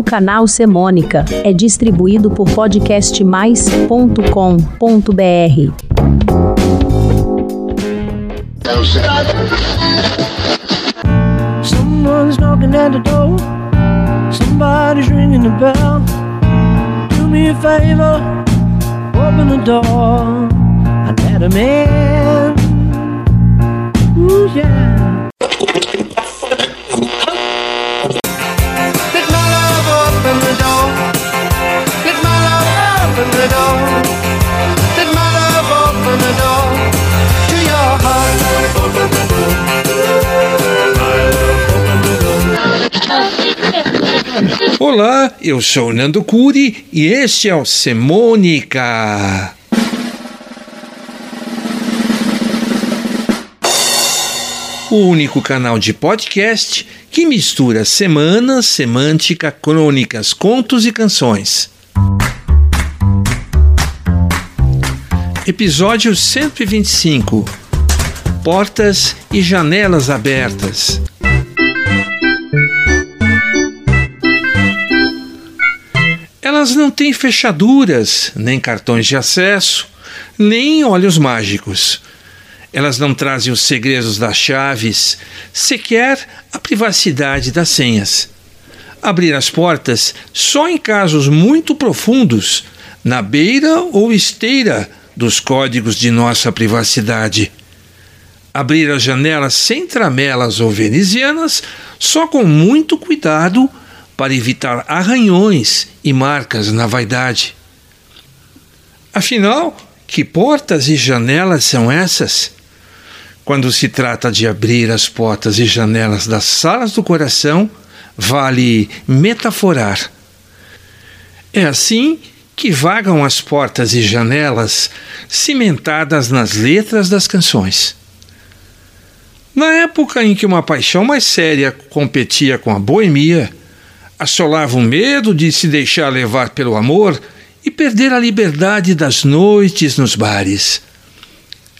O canal Semônica é distribuído por podcastmais.com.br. Someone's knocking at the door. Somebody's ringing the bell. Do me a favor, open the door and let him in. Ooh, yeah. Olá, eu sou Nando Curi e este é o Semônica. O único canal de podcast que mistura semanas, semântica, crônicas, contos e canções. Episódio 125 Portas e janelas abertas. Elas não têm fechaduras, nem cartões de acesso, nem olhos mágicos. Elas não trazem os segredos das chaves, sequer a privacidade das senhas. Abrir as portas só em casos muito profundos, na beira ou esteira dos códigos de nossa privacidade. Abrir as janelas sem tramelas ou venezianas só com muito cuidado para evitar arranhões e marcas na vaidade. Afinal, que portas e janelas são essas? Quando se trata de abrir as portas e janelas das salas do coração, vale metaforar. É assim que vagam as portas e janelas cimentadas nas letras das canções. Na época em que uma paixão mais séria competia com a boemia, assolava o medo de se deixar levar pelo amor e perder a liberdade das noites nos bares.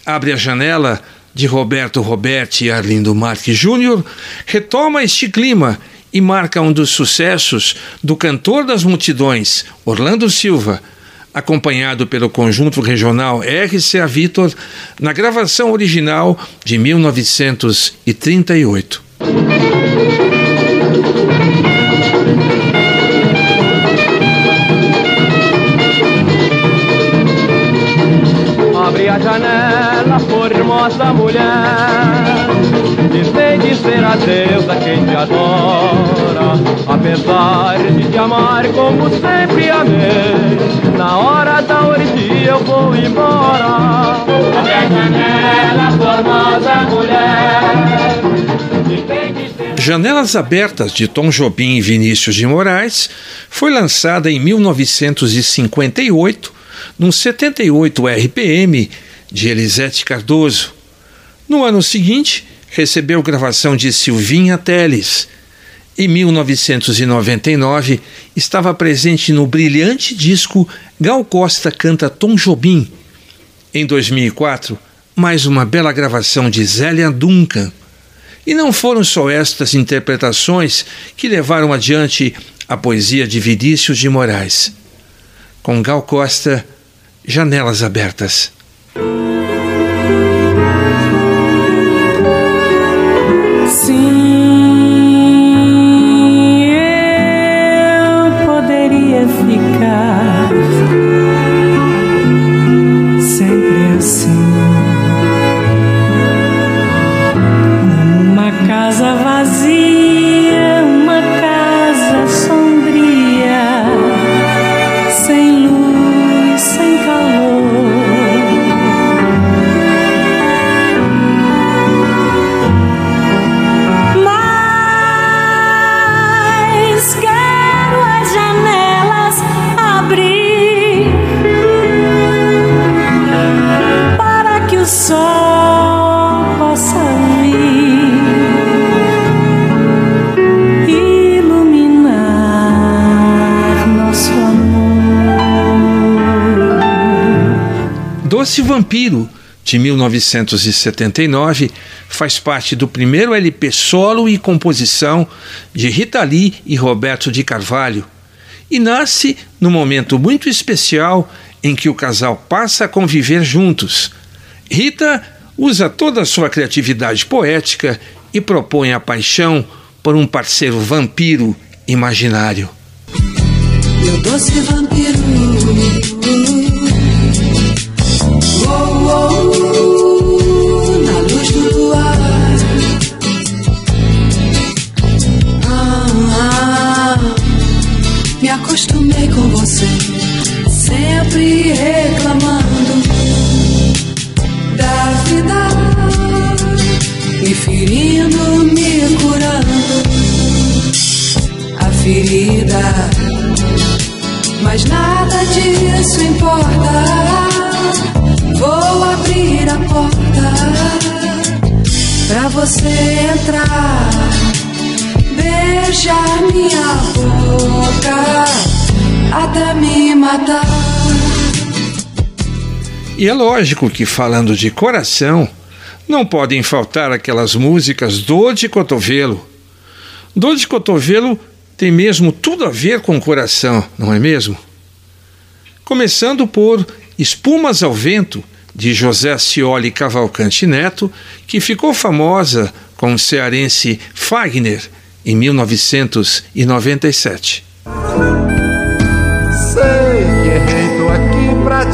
Abre a janela de Roberto Roberti e Arlindo Marques Júnior retoma este clima e marca um dos sucessos do cantor das multidões, Orlando Silva, acompanhado pelo conjunto regional RCA Vitor, na gravação original de 1938. Formosa mulher. Dizer dizer adeus a quem te adora. Apesar de te amar como sempre amei. Na hora da orgia eu vou embora. Janela, formosa mulher. Dizer dizer Janelas Abertas de Tom Jobim e Vinícius de Moraes foi lançada em 1958 num 78 RPM de Elisete Cardoso. No ano seguinte, recebeu gravação de Silvinha Teles. Em 1999, estava presente no brilhante disco Gal Costa Canta Tom Jobim. Em 2004, mais uma bela gravação de Zélia Duncan. E não foram só estas interpretações que levaram adiante a poesia de Vinícius de Moraes. Com Gal Costa, Janelas Abertas. Sim, Doce Vampiro, de 1979, faz parte do primeiro LP solo e composição de Rita Lee e Roberto de Carvalho, e nasce num momento muito especial em que o casal passa a conviver juntos. Rita usa toda a sua criatividade poética e propõe a paixão por um parceiro vampiro imaginário. Meu doce vampiro. Com você, sempre reclamando da vida, me ferindo, me curando a ferida. Mas nada disso importa. Vou abrir a porta pra você entrar, beijar minha boca até me matar. E é lógico que, falando de coração, não podem faltar aquelas músicas Dor de Cotovelo. Dor de Cotovelo tem mesmo tudo a ver com o coração, não é mesmo? Começando por Espumas ao Vento, de José Cioli Cavalcante Neto, que ficou famosa com o cearense Fagner em 1997.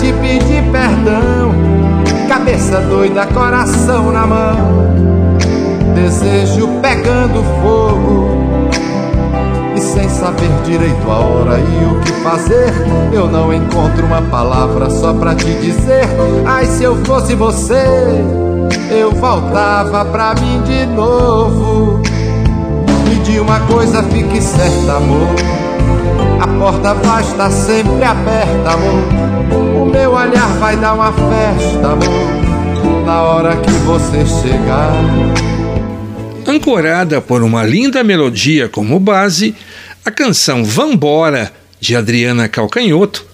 Te pedir perdão. Cabeça doida, coração na mão. Desejo pegando fogo. E sem saber direito a hora e o que fazer, eu não encontro uma palavra só pra te dizer. Ai, se eu fosse você, eu voltava pra mim de novo. E de uma coisa fique certa, amor. A porta vai estar sempre aberta, amor. O meu olhar vai dar uma festa, amor. Na hora que você chegar. Ancorada por uma linda melodia como base, a canção Vambora, de Adriana Calcanhoto,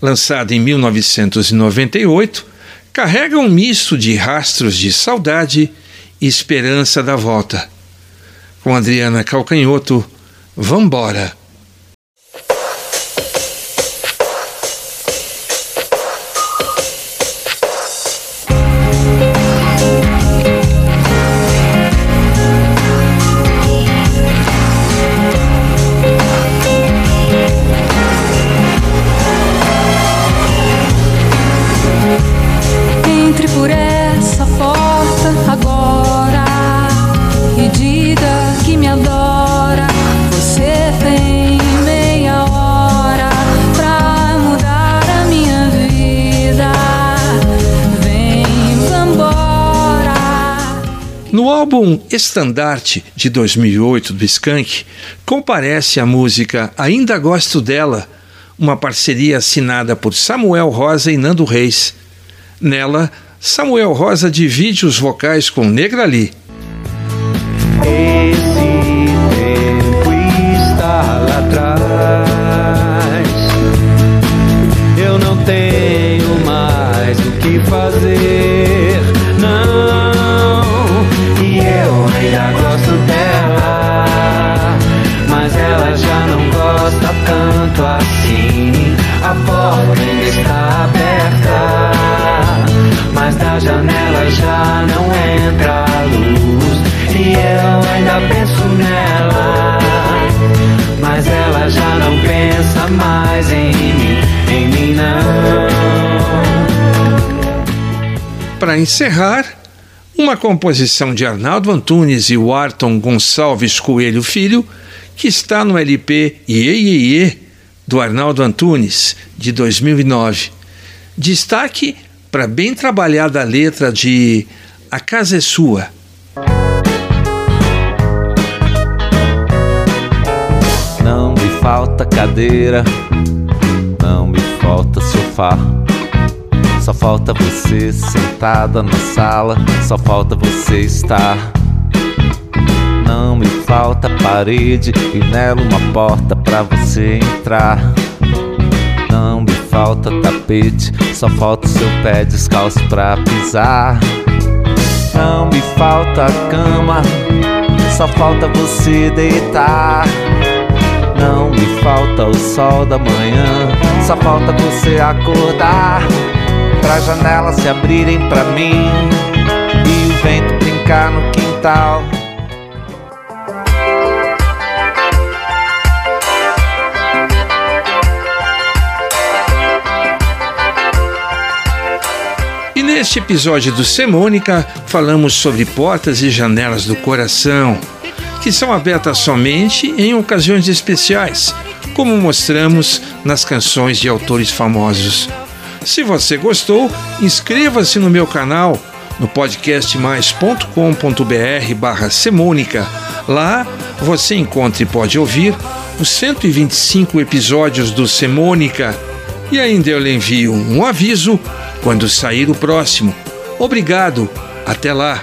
lançada em 1998, carrega um misto de rastros de saudade e esperança da volta. Com Adriana Calcanhoto, Vambora. Álbum Estandarte de 2008 do Skank, comparece a música Ainda Gosto Dela, uma parceria assinada por Samuel Rosa e Nando Reis. Nela, Samuel Rosa divide os vocais com Negra Para encerrar, uma composição de Arnaldo Antunes e Warton Gonçalves Coelho Filho, que está no LP Iê, do Arnaldo Antunes, de 2009. Destaque para a bem trabalhada letra de A Casa é Sua. Não me falta cadeira, não me falta sofá. Só falta você sentada na sala, só falta você estar. Não me falta parede e nela uma porta pra você entrar. Não me falta falta tapete, só falta o seu pé descalço pra pisar. Não me falta cama, só falta você deitar. Não me falta o sol da manhã, só falta você acordar. Pra janelas se abrirem pra mim e o vento brincar no quintal. E neste episódio do Semônica, falamos sobre portas e janelas do coração, que são abertas somente em ocasiões especiais, como mostramos nas canções de autores famosos. Se você gostou, inscreva-se no meu canal no podcastmais.com.br barra Semônica. Lá você encontra e pode ouvir os 125 episódios do Semônica. E ainda eu lhe envio um aviso quando sair o próximo. Obrigado, até lá!